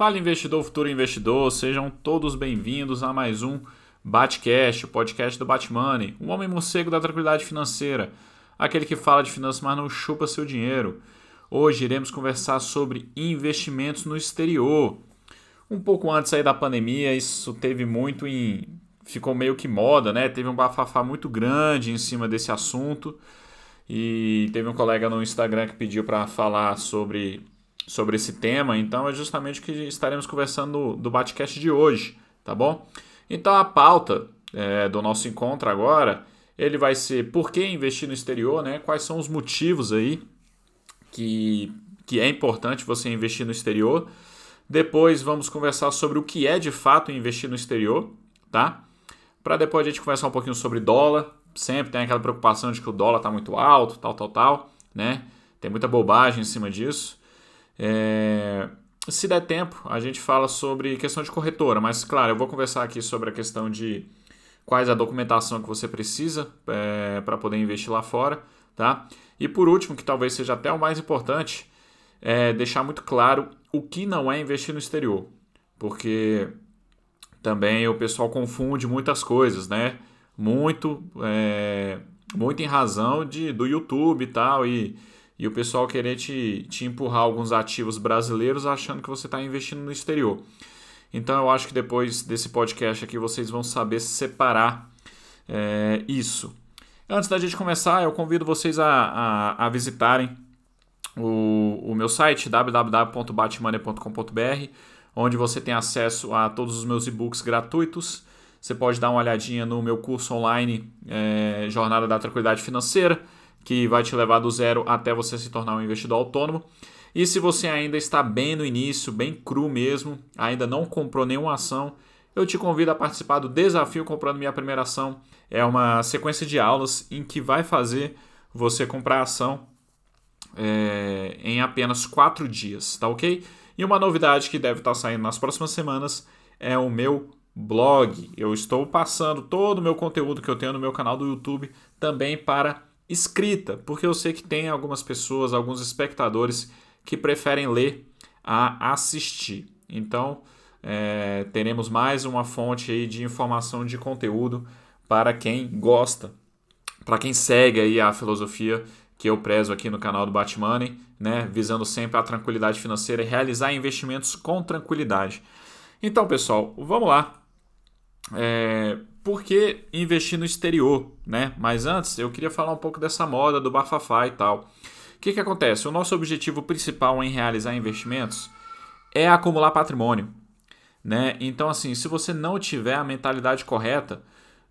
Fala investidor, futuro investidor, sejam todos bem-vindos a mais um Batcast, o podcast do Batmoney, um homem morcego da tranquilidade financeira, aquele que fala de finanças, mas não chupa seu dinheiro. Hoje iremos conversar sobre investimentos no exterior. Um pouco antes aí da pandemia, isso teve muito em ficou meio que moda, né? Teve um bafafá muito grande em cima desse assunto. E teve um colega no Instagram que pediu para falar sobre sobre esse tema, então é justamente o que estaremos conversando do Batcast de hoje, tá bom? Então a pauta é, do nosso encontro agora, ele vai ser por que investir no exterior, né? Quais são os motivos aí que, que é importante você investir no exterior. Depois vamos conversar sobre o que é de fato investir no exterior, tá? Para depois a gente conversar um pouquinho sobre dólar. Sempre tem aquela preocupação de que o dólar está muito alto, tal, tal, tal, né? Tem muita bobagem em cima disso. É, se der tempo, a gente fala sobre questão de corretora, mas claro, eu vou conversar aqui sobre a questão de quais a documentação que você precisa é, para poder investir lá fora, tá? E por último, que talvez seja até o mais importante, é deixar muito claro o que não é investir no exterior, porque também o pessoal confunde muitas coisas, né? Muito, é, muito em razão de, do YouTube e tal, e e o pessoal querer te, te empurrar alguns ativos brasileiros achando que você está investindo no exterior. Então eu acho que depois desse podcast aqui vocês vão saber separar é, isso. Antes da gente começar, eu convido vocês a, a, a visitarem o, o meu site www.batmoney.com.br, onde você tem acesso a todos os meus e-books gratuitos. Você pode dar uma olhadinha no meu curso online é, Jornada da Tranquilidade Financeira que vai te levar do zero até você se tornar um investidor autônomo. E se você ainda está bem no início, bem cru mesmo, ainda não comprou nenhuma ação, eu te convido a participar do desafio comprando minha primeira ação. É uma sequência de aulas em que vai fazer você comprar ação é, em apenas quatro dias, tá ok? E uma novidade que deve estar saindo nas próximas semanas é o meu blog. Eu estou passando todo o meu conteúdo que eu tenho no meu canal do YouTube também para escrita, porque eu sei que tem algumas pessoas, alguns espectadores que preferem ler a assistir. Então, é, teremos mais uma fonte aí de informação de conteúdo para quem gosta, para quem segue aí a filosofia que eu prezo aqui no canal do Batmoney, né, visando sempre a tranquilidade financeira e realizar investimentos com tranquilidade. Então, pessoal, vamos lá. É, por que investir no exterior, né? Mas antes eu queria falar um pouco dessa moda do bafafá e tal. O que, que acontece? O nosso objetivo principal em realizar investimentos é acumular patrimônio, né? Então assim, se você não tiver a mentalidade correta,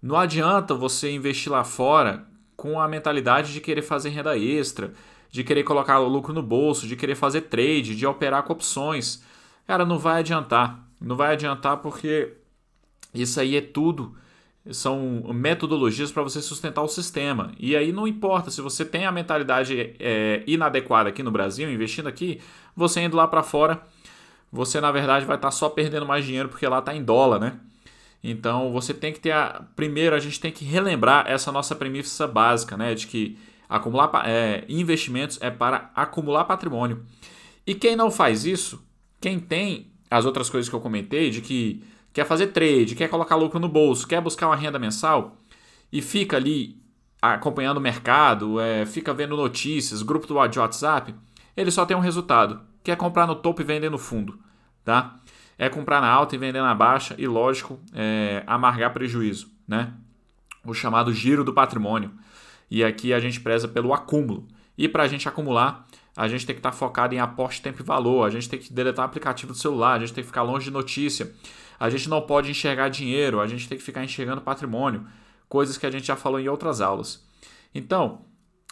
não adianta você investir lá fora com a mentalidade de querer fazer renda extra, de querer colocar o lucro no bolso, de querer fazer trade, de operar com opções. Cara, não vai adiantar. Não vai adiantar porque isso aí é tudo são metodologias para você sustentar o sistema. E aí não importa se você tem a mentalidade é, inadequada aqui no Brasil, investindo aqui, você indo lá para fora, você na verdade vai estar tá só perdendo mais dinheiro porque lá está em dólar, né? Então você tem que ter a. Primeiro a gente tem que relembrar essa nossa premissa básica, né? De que acumular é, investimentos é para acumular patrimônio. E quem não faz isso, quem tem as outras coisas que eu comentei, de que quer fazer trade, quer colocar lucro no bolso, quer buscar uma renda mensal e fica ali acompanhando o mercado, é, fica vendo notícias, grupo do WhatsApp, ele só tem um resultado, que é comprar no topo e vender no fundo, tá? É comprar na alta e vender na baixa e, lógico, é, amargar prejuízo, né? O chamado giro do patrimônio. E aqui a gente preza pelo acúmulo. E para a gente acumular, a gente tem que estar tá focado em aposta, tempo e valor, a gente tem que deletar aplicativo do celular, a gente tem que ficar longe de notícia, a gente não pode enxergar dinheiro, a gente tem que ficar enxergando patrimônio, coisas que a gente já falou em outras aulas. Então,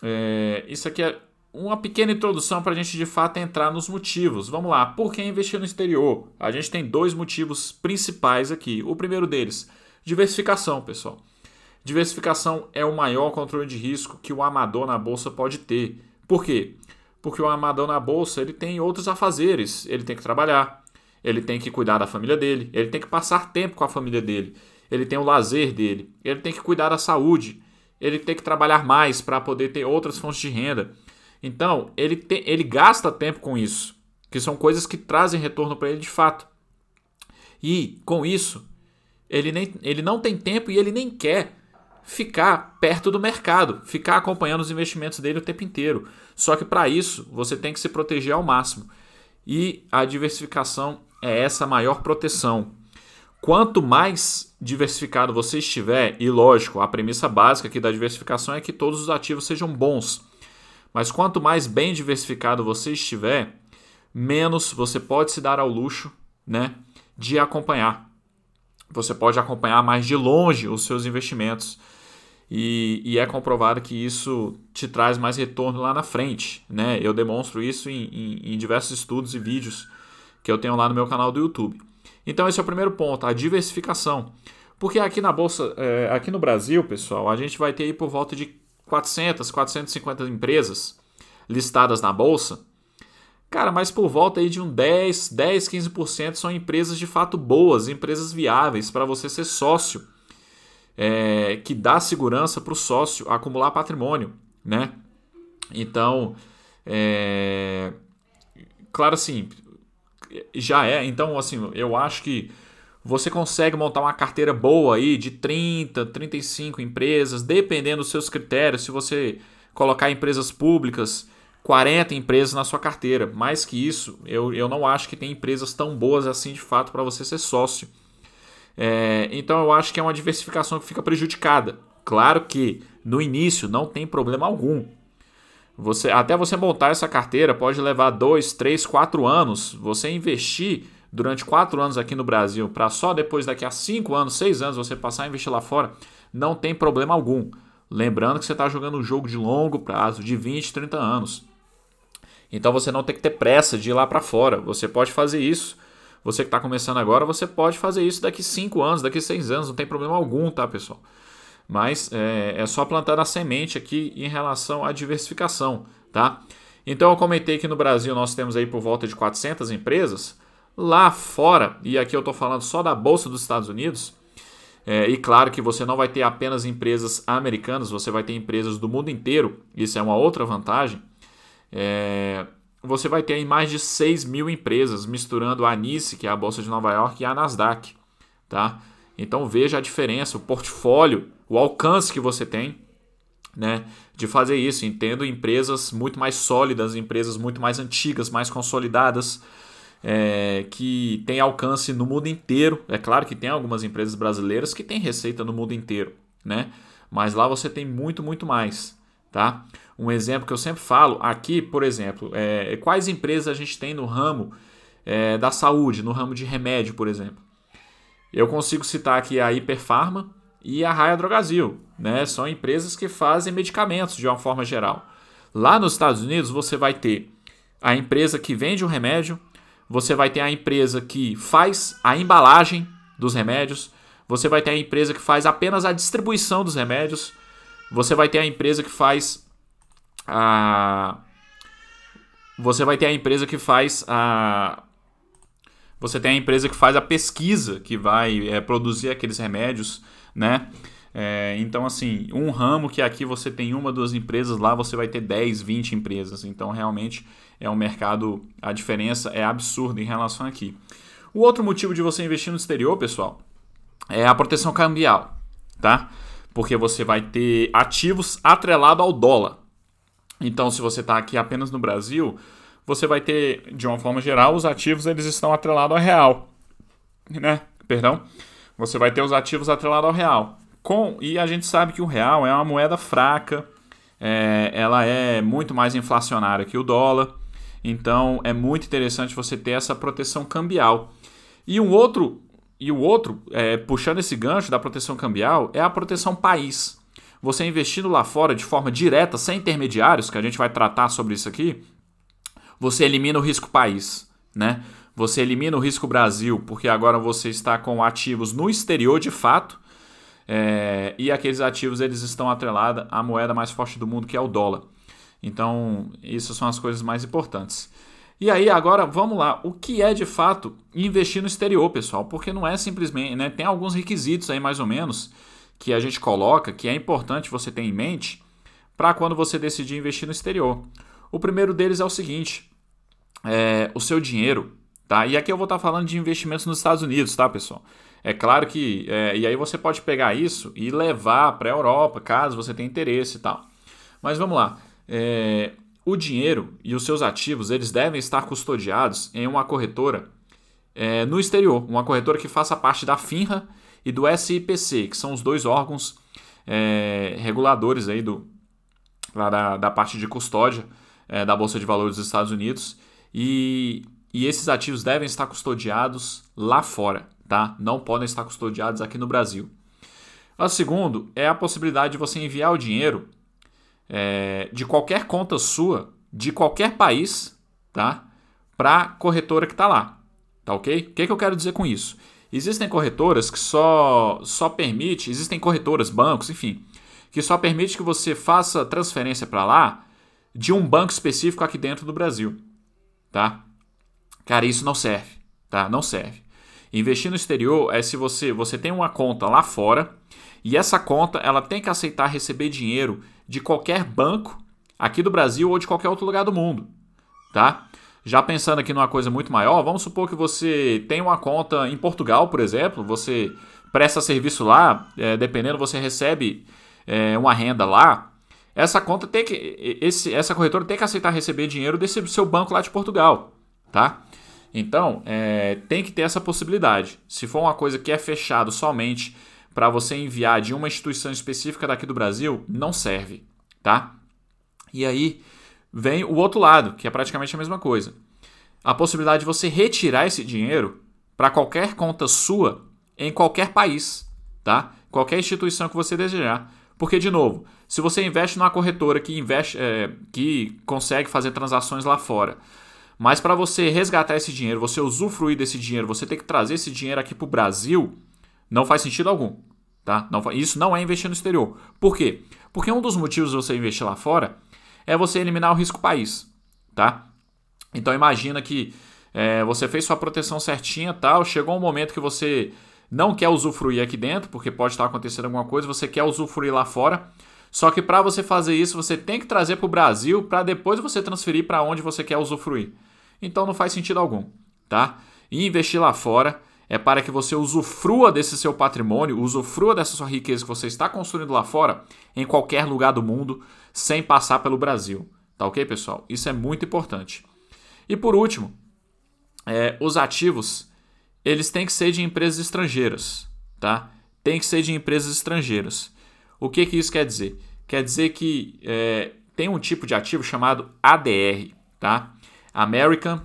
é, isso aqui é uma pequena introdução para a gente de fato entrar nos motivos. Vamos lá, por que investir no exterior? A gente tem dois motivos principais aqui. O primeiro deles, diversificação, pessoal. Diversificação é o maior controle de risco que o amador na bolsa pode ter. Por quê? Porque o amador na bolsa ele tem outros afazeres, ele tem que trabalhar, ele tem que cuidar da família dele, ele tem que passar tempo com a família dele, ele tem o lazer dele, ele tem que cuidar da saúde, ele tem que trabalhar mais para poder ter outras fontes de renda. Então, ele, tem, ele gasta tempo com isso. que são coisas que trazem retorno para ele de fato. E com isso, ele, nem, ele não tem tempo e ele nem quer ficar perto do mercado, ficar acompanhando os investimentos dele o tempo inteiro. Só que para isso, você tem que se proteger ao máximo. E a diversificação é essa maior proteção. Quanto mais diversificado você estiver, e lógico, a premissa básica aqui da diversificação é que todos os ativos sejam bons. Mas quanto mais bem diversificado você estiver, menos você pode se dar ao luxo né, de acompanhar. Você pode acompanhar mais de longe os seus investimentos. E, e, é comprovado que isso te traz mais retorno lá na frente. Né? Eu demonstro isso em, em, em diversos estudos e vídeos que eu tenho lá no meu canal do YouTube. Então esse é o primeiro ponto, a diversificação. Porque aqui na bolsa, é, aqui no Brasil, pessoal, a gente vai ter aí por volta de 400, 450 empresas listadas na bolsa. Cara, mas por volta aí de um 10, 10, 15% são empresas de fato boas, empresas viáveis para você ser sócio, é, que dá segurança para o sócio acumular patrimônio, né? Então, é, claro assim, já é. Então, assim, eu acho que você consegue montar uma carteira boa aí de 30, 35 empresas, dependendo dos seus critérios. Se você colocar empresas públicas, 40 empresas na sua carteira. Mais que isso, eu, eu não acho que tem empresas tão boas assim de fato para você ser sócio. É, então eu acho que é uma diversificação que fica prejudicada. Claro que no início não tem problema algum. Você, até você montar essa carteira pode levar 2, 3, 4 anos. Você investir durante 4 anos aqui no Brasil para só depois daqui a 5 anos, 6 anos você passar a investir lá fora, não tem problema algum. Lembrando que você está jogando um jogo de longo prazo, de 20, 30 anos. Então você não tem que ter pressa de ir lá para fora. Você pode fazer isso. Você que está começando agora, você pode fazer isso daqui 5 anos, daqui 6 anos, não tem problema algum, tá, pessoal? Mas é, é só plantar a semente aqui em relação à diversificação, tá? Então eu comentei que no Brasil nós temos aí por volta de 400 empresas. Lá fora, e aqui eu estou falando só da Bolsa dos Estados Unidos, é, e claro que você não vai ter apenas empresas americanas, você vai ter empresas do mundo inteiro, isso é uma outra vantagem. É, você vai ter aí mais de 6 mil empresas, misturando a NICE, que é a Bolsa de Nova York, e a Nasdaq. Tá? Então veja a diferença, o portfólio o alcance que você tem né, de fazer isso, entendo empresas muito mais sólidas, empresas muito mais antigas, mais consolidadas, é, que têm alcance no mundo inteiro. É claro que tem algumas empresas brasileiras que têm receita no mundo inteiro, né? Mas lá você tem muito, muito mais, tá? Um exemplo que eu sempre falo aqui, por exemplo, é, quais empresas a gente tem no ramo é, da saúde, no ramo de remédio, por exemplo. Eu consigo citar aqui a Hiperfarma, e a Raia Drogazil, né? São empresas que fazem medicamentos de uma forma geral. Lá nos Estados Unidos você vai ter a empresa que vende o remédio, você vai ter a empresa que faz a embalagem dos remédios, você vai ter a empresa que faz apenas a distribuição dos remédios, você vai ter a empresa que faz a você vai ter a empresa que faz a você tem a empresa que faz a pesquisa que vai é, produzir aqueles remédios né? É, então, assim, um ramo que aqui você tem uma, duas empresas, lá você vai ter 10, 20 empresas. Então, realmente é um mercado, a diferença é absurda em relação aqui. O outro motivo de você investir no exterior, pessoal, é a proteção cambial, tá? Porque você vai ter ativos atrelado ao dólar. Então, se você está aqui apenas no Brasil, você vai ter, de uma forma geral, os ativos eles estão atrelados ao real, né? Perdão você vai ter os ativos atrelados ao real. Com, e a gente sabe que o real é uma moeda fraca, é, ela é muito mais inflacionária que o dólar, então é muito interessante você ter essa proteção cambial. E um outro, e o outro é, puxando esse gancho da proteção cambial, é a proteção país. Você investindo lá fora de forma direta, sem intermediários, que a gente vai tratar sobre isso aqui, você elimina o risco país, né? Você elimina o risco Brasil, porque agora você está com ativos no exterior de fato. É, e aqueles ativos eles estão atrelados à moeda mais forte do mundo, que é o dólar. Então, isso são as coisas mais importantes. E aí, agora vamos lá. O que é de fato investir no exterior, pessoal? Porque não é simplesmente. Né, tem alguns requisitos aí, mais ou menos, que a gente coloca, que é importante você ter em mente para quando você decidir investir no exterior. O primeiro deles é o seguinte: é, o seu dinheiro, tá? E aqui eu vou estar falando de investimentos nos Estados Unidos, tá, pessoal? É claro que. É, e aí você pode pegar isso e levar para a Europa, caso você tenha interesse e tal. Mas vamos lá. É, o dinheiro e os seus ativos eles devem estar custodiados em uma corretora é, no exterior, uma corretora que faça parte da FINRA e do SIPC, que são os dois órgãos é, reguladores aí do, da, da parte de custódia é, da Bolsa de Valores dos Estados Unidos. E, e esses ativos devem estar custodiados lá fora tá? Não podem estar custodiados aqui no Brasil. O segundo é a possibilidade de você enviar o dinheiro é, de qualquer conta sua, de qualquer país, tá? Para corretora que está lá, tá ok? O que, que eu quero dizer com isso? Existem corretoras que só, só permite, existem corretoras, bancos, enfim, que só permite que você faça transferência para lá de um banco específico aqui dentro do Brasil, tá? Cara, isso não serve, tá? Não serve. Investir no exterior é se você, você tem uma conta lá fora e essa conta ela tem que aceitar receber dinheiro de qualquer banco aqui do Brasil ou de qualquer outro lugar do mundo, tá? Já pensando aqui numa coisa muito maior, vamos supor que você tem uma conta em Portugal, por exemplo, você presta serviço lá, é, dependendo, você recebe é, uma renda lá. Essa conta tem que, esse, essa corretora tem que aceitar receber dinheiro desse seu banco lá de Portugal, tá? Então, é, tem que ter essa possibilidade. Se for uma coisa que é fechado somente para você enviar de uma instituição específica daqui do Brasil, não serve, tá? E aí vem o outro lado, que é praticamente a mesma coisa. A possibilidade de você retirar esse dinheiro para qualquer conta sua em qualquer país, tá? Qualquer instituição que você desejar. Porque, de novo, se você investe numa corretora que, investe, é, que consegue fazer transações lá fora, mas para você resgatar esse dinheiro, você usufruir desse dinheiro, você ter que trazer esse dinheiro aqui para o Brasil, não faz sentido algum. Tá? Não, isso não é investir no exterior. Por quê? Porque um dos motivos de você investir lá fora é você eliminar o risco país. Tá? Então imagina que é, você fez sua proteção certinha, tal, chegou um momento que você não quer usufruir aqui dentro, porque pode estar acontecendo alguma coisa, você quer usufruir lá fora. Só que para você fazer isso, você tem que trazer para o Brasil para depois você transferir para onde você quer usufruir então não faz sentido algum, tá? E investir lá fora é para que você usufrua desse seu patrimônio, usufrua dessa sua riqueza que você está construindo lá fora, em qualquer lugar do mundo, sem passar pelo Brasil. Tá ok, pessoal? Isso é muito importante. E por último, é, os ativos eles têm que ser de empresas estrangeiras, tá? Tem que ser de empresas estrangeiras. O que, que isso quer dizer? Quer dizer que é, tem um tipo de ativo chamado ADR, tá? American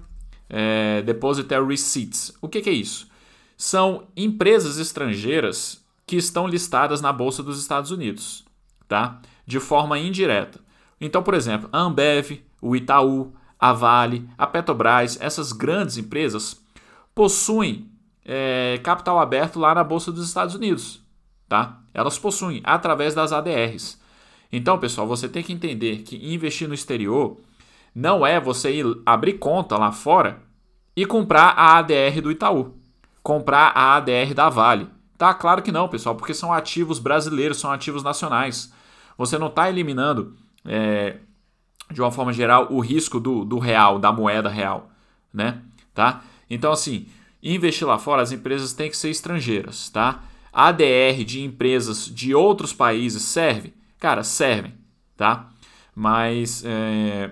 é, Depositary Receipts. O que, que é isso? São empresas estrangeiras que estão listadas na Bolsa dos Estados Unidos, tá? De forma indireta. Então, por exemplo, a Ambev, o Itaú, a Vale, a Petrobras, essas grandes empresas possuem é, capital aberto lá na Bolsa dos Estados Unidos, tá? Elas possuem através das ADRs. Então, pessoal, você tem que entender que investir no exterior não é você ir abrir conta lá fora e comprar a ADR do Itaú, comprar a ADR da Vale. Tá claro que não, pessoal, porque são ativos brasileiros, são ativos nacionais. Você não está eliminando, é, de uma forma geral, o risco do, do real, da moeda real, né? Tá? Então, assim, investir lá fora, as empresas têm que ser estrangeiras, tá? ADR de empresas de outros países serve? Cara, servem, tá? Mas é,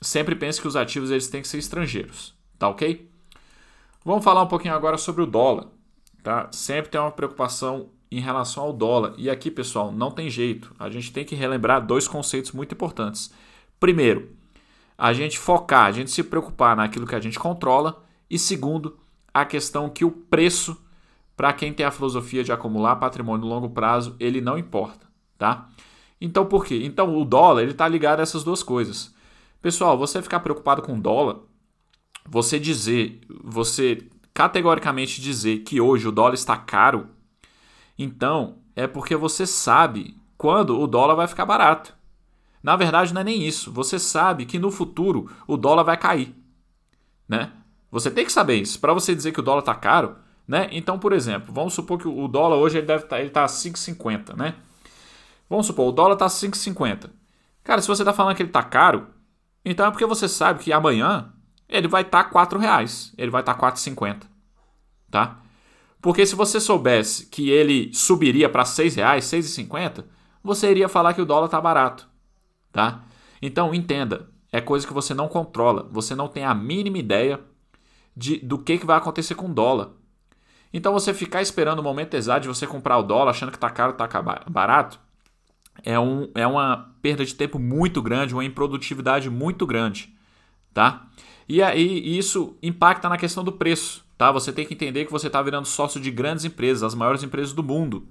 sempre pense que os ativos eles têm que ser estrangeiros, tá ok? Vamos falar um pouquinho agora sobre o dólar, tá? Sempre tem uma preocupação em relação ao dólar. E aqui, pessoal, não tem jeito. A gente tem que relembrar dois conceitos muito importantes. Primeiro, a gente focar, a gente se preocupar naquilo que a gente controla. E segundo, a questão que o preço, para quem tem a filosofia de acumular patrimônio no longo prazo, ele não importa, tá? Então por quê? Então o dólar ele está ligado a essas duas coisas. Pessoal, você ficar preocupado com dólar, você dizer, você categoricamente dizer que hoje o dólar está caro, então é porque você sabe quando o dólar vai ficar barato. Na verdade, não é nem isso. Você sabe que no futuro o dólar vai cair, né? Você tem que saber isso. Para você dizer que o dólar está caro, né? Então, por exemplo, vamos supor que o dólar hoje ele deve tá, ele tá 5,50, né? Vamos supor, o dólar está 5,50. Cara, se você está falando que ele está caro, então é porque você sabe que amanhã ele vai estar tá 4 reais, ele vai estar tá 4,50, tá? Porque se você soubesse que ele subiria para 6 reais, 6,50, você iria falar que o dólar está barato, tá? Então entenda, é coisa que você não controla, você não tem a mínima ideia de, do que, que vai acontecer com o dólar. Então você ficar esperando o momento exato de você comprar o dólar achando que está caro, está barato, é, um, é uma perda de tempo muito grande, uma improdutividade muito grande, tá? E aí isso impacta na questão do preço, tá? Você tem que entender que você está virando sócio de grandes empresas, as maiores empresas do mundo,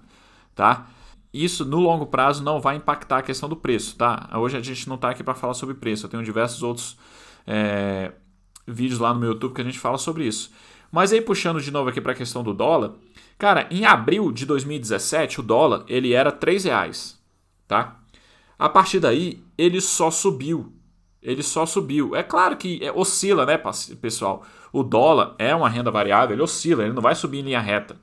tá? Isso no longo prazo não vai impactar a questão do preço, tá? Hoje a gente não está aqui para falar sobre preço, eu tenho diversos outros é, vídeos lá no meu YouTube que a gente fala sobre isso. Mas aí puxando de novo aqui para a questão do dólar, cara, em abril de 2017 o dólar ele era 3 reais, tá? A partir daí ele só subiu, ele só subiu. É claro que é, oscila, né, pessoal? O dólar é uma renda variável, ele oscila, ele não vai subir em linha reta,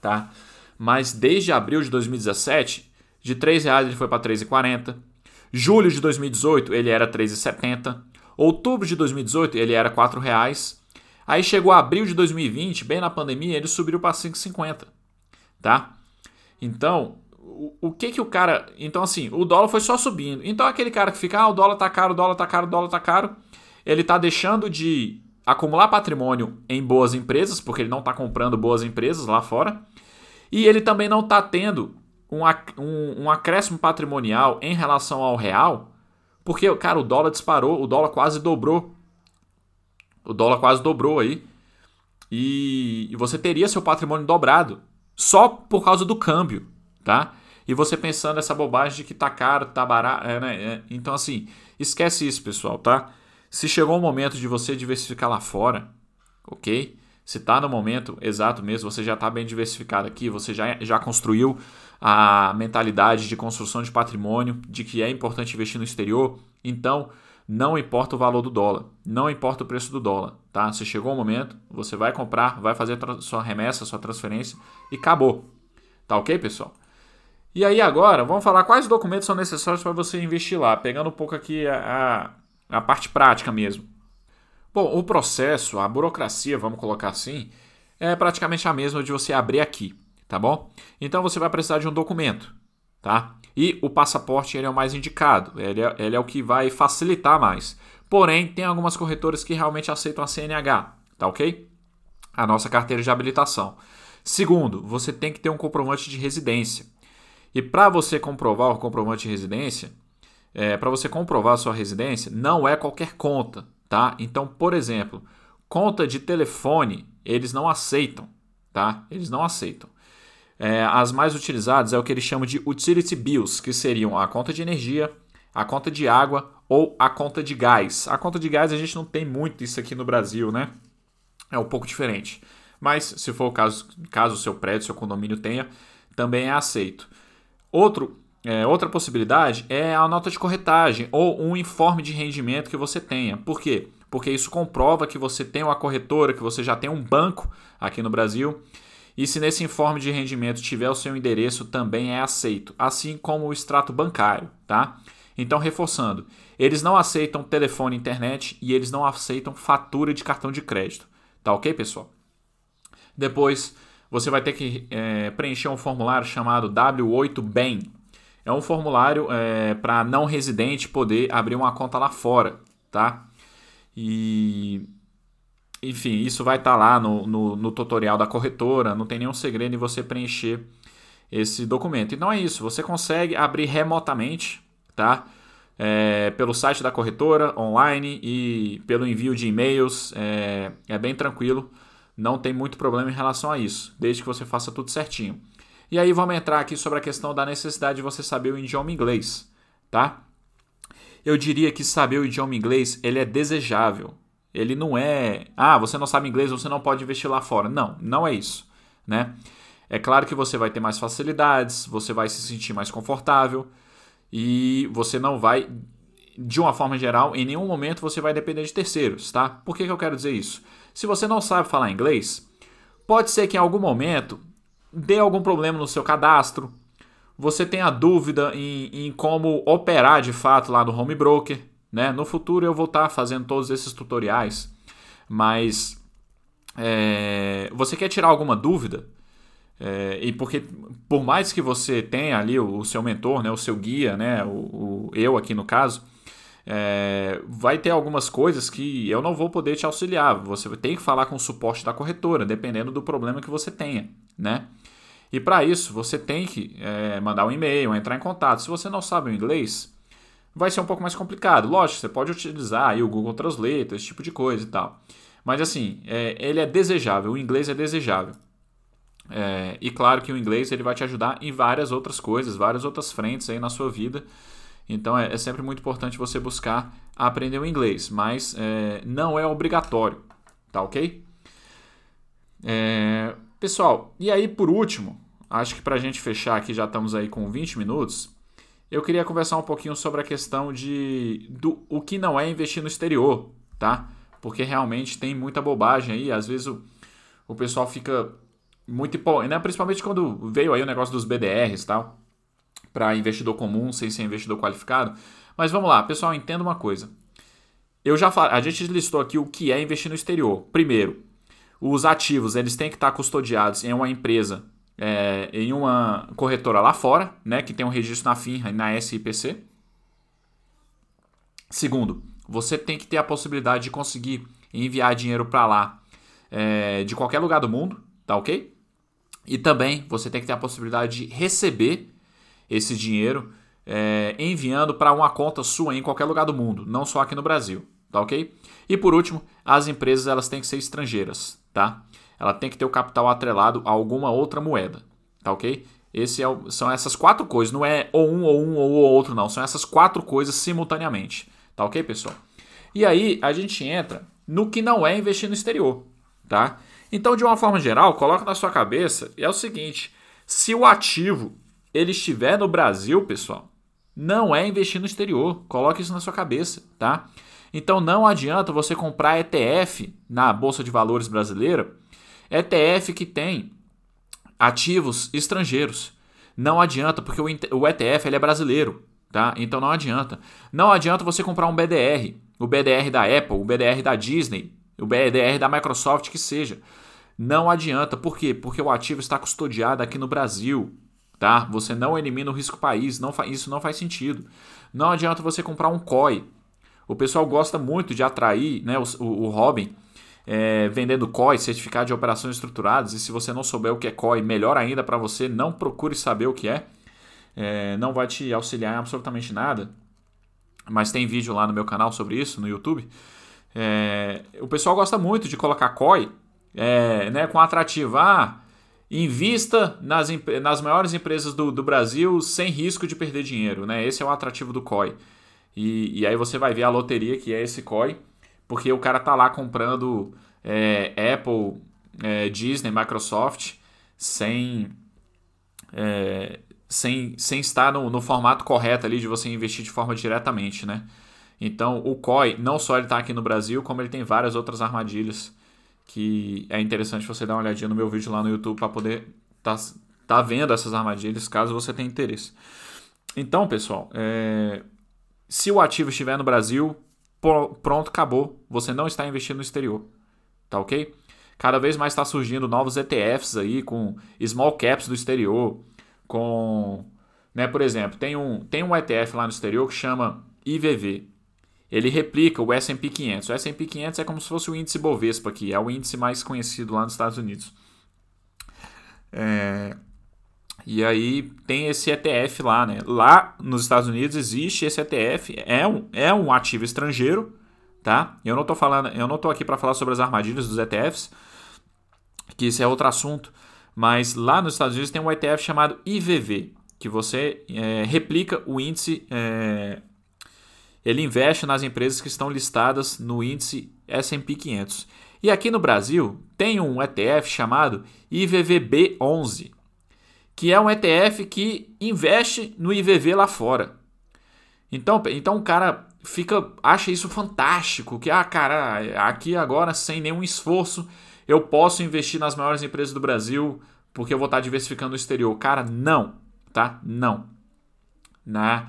tá? Mas desde abril de 2017, de R$ reais ele foi para R$ 3,40. Julho de 2018 ele era R$ 3,70. Outubro de 2018 ele era R$ reais. Aí chegou abril de 2020, bem na pandemia, ele subiu para 5,50, tá? Então, o, que que o cara, então assim, o dólar foi só subindo. Então aquele cara que fica, ah, o dólar tá caro, o dólar tá caro, o dólar tá caro, ele tá deixando de acumular patrimônio em boas empresas, porque ele não está comprando boas empresas lá fora, e ele também não está tendo um, um, um acréscimo patrimonial em relação ao real, porque, cara, o dólar disparou, o dólar quase dobrou. O dólar quase dobrou aí. E você teria seu patrimônio dobrado só por causa do câmbio, tá? E você pensando essa bobagem de que tá caro, tá barato, é, né? É, então, assim, esquece isso, pessoal, tá? Se chegou o momento de você diversificar lá fora, ok? Se está no momento exato mesmo, você já está bem diversificado aqui, você já, já construiu a mentalidade de construção de patrimônio, de que é importante investir no exterior, então não importa o valor do dólar, não importa o preço do dólar, tá? Se chegou o momento, você vai comprar, vai fazer sua remessa, sua transferência e acabou. Tá ok, pessoal? E aí agora, vamos falar quais documentos são necessários para você investir lá, pegando um pouco aqui a, a parte prática mesmo. Bom, o processo, a burocracia, vamos colocar assim, é praticamente a mesma de você abrir aqui, tá bom? Então você vai precisar de um documento, tá? E o passaporte ele é o mais indicado, ele é, ele é o que vai facilitar mais. Porém, tem algumas corretoras que realmente aceitam a CNH, tá ok? A nossa carteira de habilitação. Segundo, você tem que ter um comprovante de residência. E para você comprovar o comprovante de residência, é, para você comprovar a sua residência, não é qualquer conta, tá? Então, por exemplo, conta de telefone, eles não aceitam, tá? Eles não aceitam. É, as mais utilizadas é o que eles chamam de utility bills, que seriam a conta de energia, a conta de água ou a conta de gás. A conta de gás a gente não tem muito isso aqui no Brasil, né? É um pouco diferente. Mas se for o caso, caso o seu prédio, seu condomínio tenha, também é aceito. Outro é, outra possibilidade é a nota de corretagem ou um informe de rendimento que você tenha. Por quê? Porque isso comprova que você tem uma corretora, que você já tem um banco aqui no Brasil. E se nesse informe de rendimento tiver o seu endereço, também é aceito, assim como o extrato bancário, tá? Então, reforçando, eles não aceitam telefone e internet e eles não aceitam fatura de cartão de crédito. Tá ok, pessoal? Depois, você vai ter que é, preencher um formulário chamado W8BEM, é um formulário é, para não residente poder abrir uma conta lá fora, tá? E enfim, isso vai estar tá lá no, no, no, tutorial da corretora, não tem nenhum segredo em você preencher esse documento. Então é isso, você consegue abrir remotamente, tá? É, pelo site da corretora, online e pelo envio de e-mails, é, é bem tranquilo, não tem muito problema em relação a isso, desde que você faça tudo certinho. E aí vamos entrar aqui sobre a questão da necessidade de você saber o idioma inglês, tá? Eu diria que saber o idioma inglês, ele é desejável. Ele não é, ah, você não sabe inglês, você não pode investir lá fora. Não, não é isso, né? É claro que você vai ter mais facilidades, você vai se sentir mais confortável e você não vai, de uma forma geral, em nenhum momento você vai depender de terceiros, tá? Por que, que eu quero dizer isso? Se você não sabe falar inglês, pode ser que em algum momento dê algum problema no seu cadastro, você tenha dúvida em, em como operar de fato lá no home broker, né? No futuro eu vou estar tá fazendo todos esses tutoriais, mas é, você quer tirar alguma dúvida? É, e porque por mais que você tenha ali o, o seu mentor, né, o seu guia, né, o, o eu aqui no caso, é, vai ter algumas coisas que eu não vou poder te auxiliar. Você tem que falar com o suporte da corretora, dependendo do problema que você tenha, né? E para isso você tem que é, mandar um e-mail, entrar em contato. Se você não sabe o inglês, vai ser um pouco mais complicado. Lógico, você pode utilizar aí o Google Translate, esse tipo de coisa e tal. Mas assim, é, ele é desejável, o inglês é desejável. É, e claro que o inglês ele vai te ajudar em várias outras coisas, várias outras frentes aí na sua vida. Então é, é sempre muito importante você buscar aprender o inglês, mas é, não é obrigatório, tá ok? É, pessoal, e aí por último, acho que para a gente fechar aqui já estamos aí com 20 minutos. Eu queria conversar um pouquinho sobre a questão de do o que não é investir no exterior, tá? Porque realmente tem muita bobagem aí, às vezes o, o pessoal fica muito né? principalmente quando veio aí o negócio dos BDRs e tal, para investidor comum sem ser investidor qualificado. Mas vamos lá, pessoal, entenda uma coisa. Eu já falei, a gente listou aqui o que é investir no exterior. Primeiro, os ativos eles têm que estar custodiados em uma empresa, é, em uma corretora lá fora, né, que tem um registro na FINRA e na SIPC. Segundo, você tem que ter a possibilidade de conseguir enviar dinheiro para lá é, de qualquer lugar do mundo, tá ok? E também você tem que ter a possibilidade de receber esse dinheiro é, enviando para uma conta sua em qualquer lugar do mundo, não só aqui no Brasil, tá ok? E por último, as empresas elas têm que ser estrangeiras, tá? Ela tem que ter o capital atrelado a alguma outra moeda, tá ok? Esse é são essas quatro coisas, não é ou um ou um ou outro, não. São essas quatro coisas simultaneamente, tá ok, pessoal? E aí a gente entra no que não é investir no exterior, tá? Então, de uma forma geral, coloca na sua cabeça é o seguinte: se o ativo ele estiver no Brasil, pessoal, não é investir no exterior. Coloque isso na sua cabeça, tá? Então não adianta você comprar ETF na bolsa de valores brasileira, ETF que tem ativos estrangeiros. Não adianta porque o ETF ele é brasileiro, tá? Então não adianta. Não adianta você comprar um BDR, o BDR da Apple, o BDR da Disney, o BDR da Microsoft que seja. Não adianta, por quê? Porque o ativo está custodiado aqui no Brasil, tá? Você não elimina o risco país, não isso não faz sentido. Não adianta você comprar um COI. O pessoal gosta muito de atrair, né, o, o, Robin é, vendendo COI, certificado de operações estruturadas, e se você não souber o que é COI, melhor ainda para você, não procure saber o que é. é. Não vai te auxiliar em absolutamente nada. Mas tem vídeo lá no meu canal sobre isso, no YouTube. É, o pessoal gosta muito de colocar COI é, né, com atrativo. Ah, invista nas, nas maiores empresas do, do Brasil sem risco de perder dinheiro. Né? Esse é o atrativo do COI. E, e aí você vai ver a loteria que é esse COI, porque o cara tá lá comprando é, Apple, é, Disney, Microsoft sem, é, sem, sem estar no, no formato correto ali de você investir de forma diretamente, né? Então o COI não só ele está aqui no Brasil, como ele tem várias outras armadilhas que é interessante você dar uma olhadinha no meu vídeo lá no YouTube para poder estar tá, tá vendo essas armadilhas, caso você tenha interesse. Então, pessoal, é... se o ativo estiver no Brasil, pronto, acabou. Você não está investindo no exterior, tá ok? Cada vez mais está surgindo novos ETFs aí com small caps do exterior, com, né, por exemplo, tem um, tem um ETF lá no exterior que chama IVV, ele replica o S&P 500. O S&P 500 é como se fosse o índice Bovespa aqui, é o índice mais conhecido lá nos Estados Unidos. É... E aí tem esse ETF lá, né? Lá nos Estados Unidos existe esse ETF, é um, é um ativo estrangeiro, tá? Eu não tô falando, eu não tô aqui para falar sobre as armadilhas dos ETFs, que isso é outro assunto, mas lá nos Estados Unidos tem um ETF chamado IVV, que você é, replica o índice é, ele investe nas empresas que estão listadas no índice S&P 500. E aqui no Brasil tem um ETF chamado IVVB11, que é um ETF que investe no IVV lá fora. Então, então o cara fica acha isso fantástico, que ah, cara, aqui agora sem nenhum esforço eu posso investir nas maiores empresas do Brasil porque eu vou estar diversificando no exterior. Cara, não, tá? Não. Né?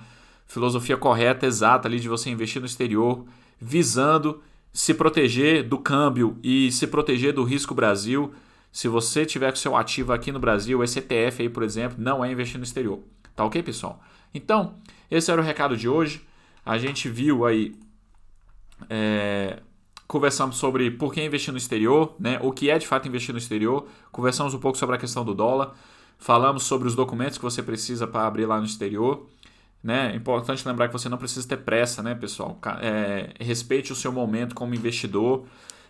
Filosofia correta, exata ali de você investir no exterior, visando se proteger do câmbio e se proteger do risco Brasil. Se você tiver com seu ativo aqui no Brasil, esse ETF aí, por exemplo, não é investir no exterior. Tá ok, pessoal? Então, esse era o recado de hoje. A gente viu aí. É, conversamos sobre por que investir no exterior, né? o que é de fato investir no exterior. Conversamos um pouco sobre a questão do dólar. Falamos sobre os documentos que você precisa para abrir lá no exterior. Né? É importante lembrar que você não precisa ter pressa, né, pessoal? É, respeite o seu momento como investidor.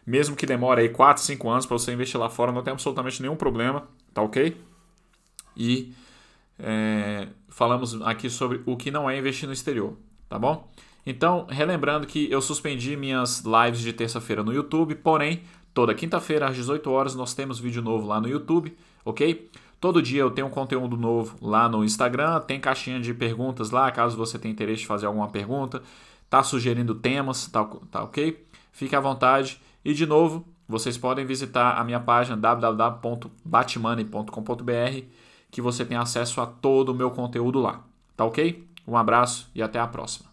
Mesmo que demore aí 4, 5 anos para você investir lá fora, não tem absolutamente nenhum problema, tá ok? E é, falamos aqui sobre o que não é investir no exterior, tá bom? Então, relembrando que eu suspendi minhas lives de terça-feira no YouTube, porém, toda quinta-feira às 18 horas nós temos vídeo novo lá no YouTube, ok? Todo dia eu tenho um conteúdo novo lá no Instagram, tem caixinha de perguntas lá, caso você tenha interesse de fazer alguma pergunta, tá sugerindo temas, tá, tá ok? Fique à vontade. E de novo, vocês podem visitar a minha página www.batmoney.com.br que você tem acesso a todo o meu conteúdo lá. Tá ok? Um abraço e até a próxima.